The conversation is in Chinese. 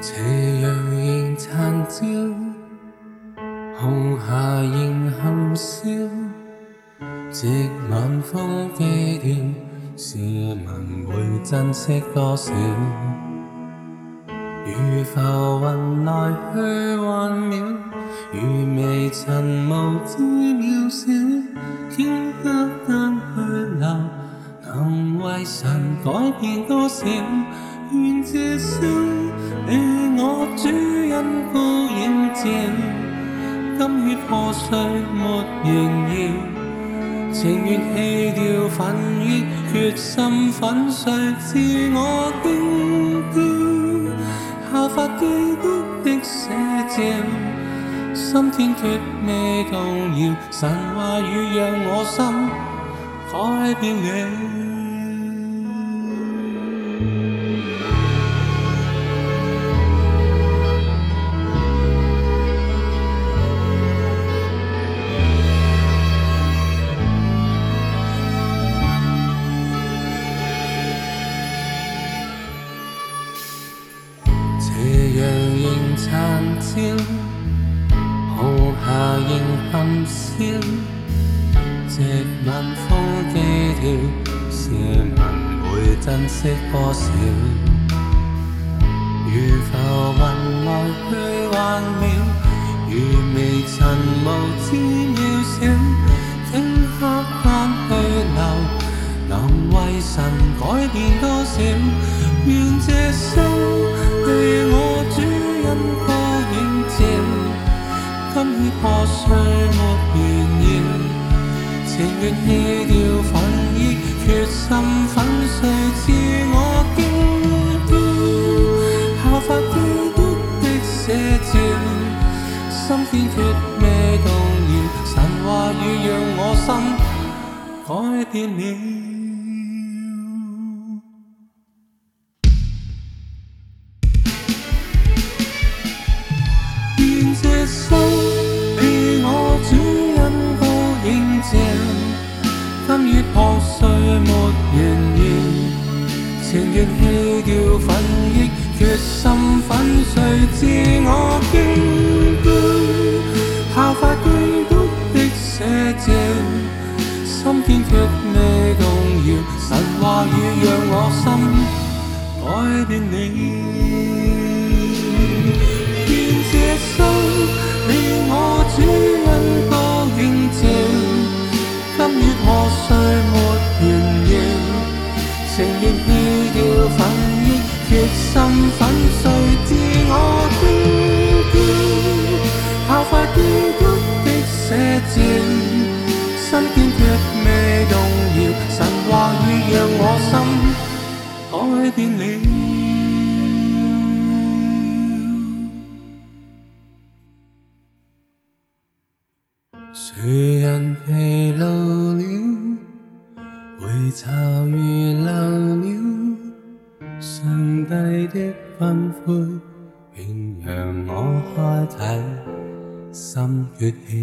斜阳仍残照，红霞仍含笑。借晚风飞鸟，是问会珍惜多少？如浮云来去幻渺，如微尘无知渺小。天黑单去留，能为神改变多少？愿这生。我主因孤影战，今血破碎没形影，情愿弃掉粉衣，决心粉碎自我冰窖。效发基督的写照，心天却未动摇，神话语让我心改变了。殘照，豪霞仍含笑，直問風機跳，市民會珍惜多少？如浮雲來去幻渺，如微塵無知渺小，顷刻間去留。能為神改變多少？願這生。破碎没怨言，情愿弃掉凡衣，决心粉碎自我羁绊，效发孤独的写照，心牵却咩动摇，神话语让我心改变了，这。谁知我惊惧？效法孤独的写照，心坚却未动摇。神话语让我心改变你。愿这生，你我只因多应酬，今月何岁没人要？情愿忘掉，恨亦决心。这箭，身坚却未动摇，神话已让我心改变了。谁人疲倦了？回巢如流了？上帝的吩咐。心越欠。